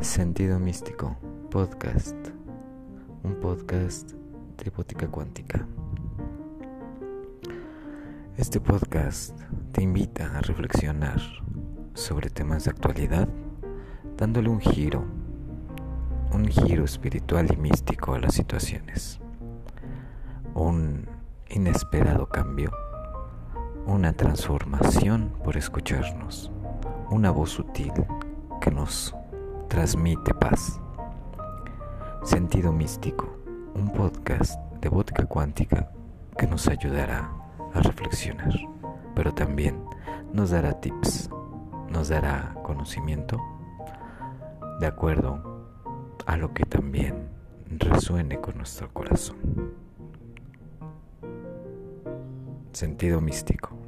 Sentido Místico Podcast, un podcast de Bótica Cuántica. Este podcast te invita a reflexionar sobre temas de actualidad, dándole un giro, un giro espiritual y místico a las situaciones, un inesperado cambio, una transformación por escucharnos, una voz sutil que nos transmite paz. Sentido Místico, un podcast de vodka cuántica que nos ayudará a reflexionar, pero también nos dará tips, nos dará conocimiento de acuerdo a lo que también resuene con nuestro corazón. Sentido místico.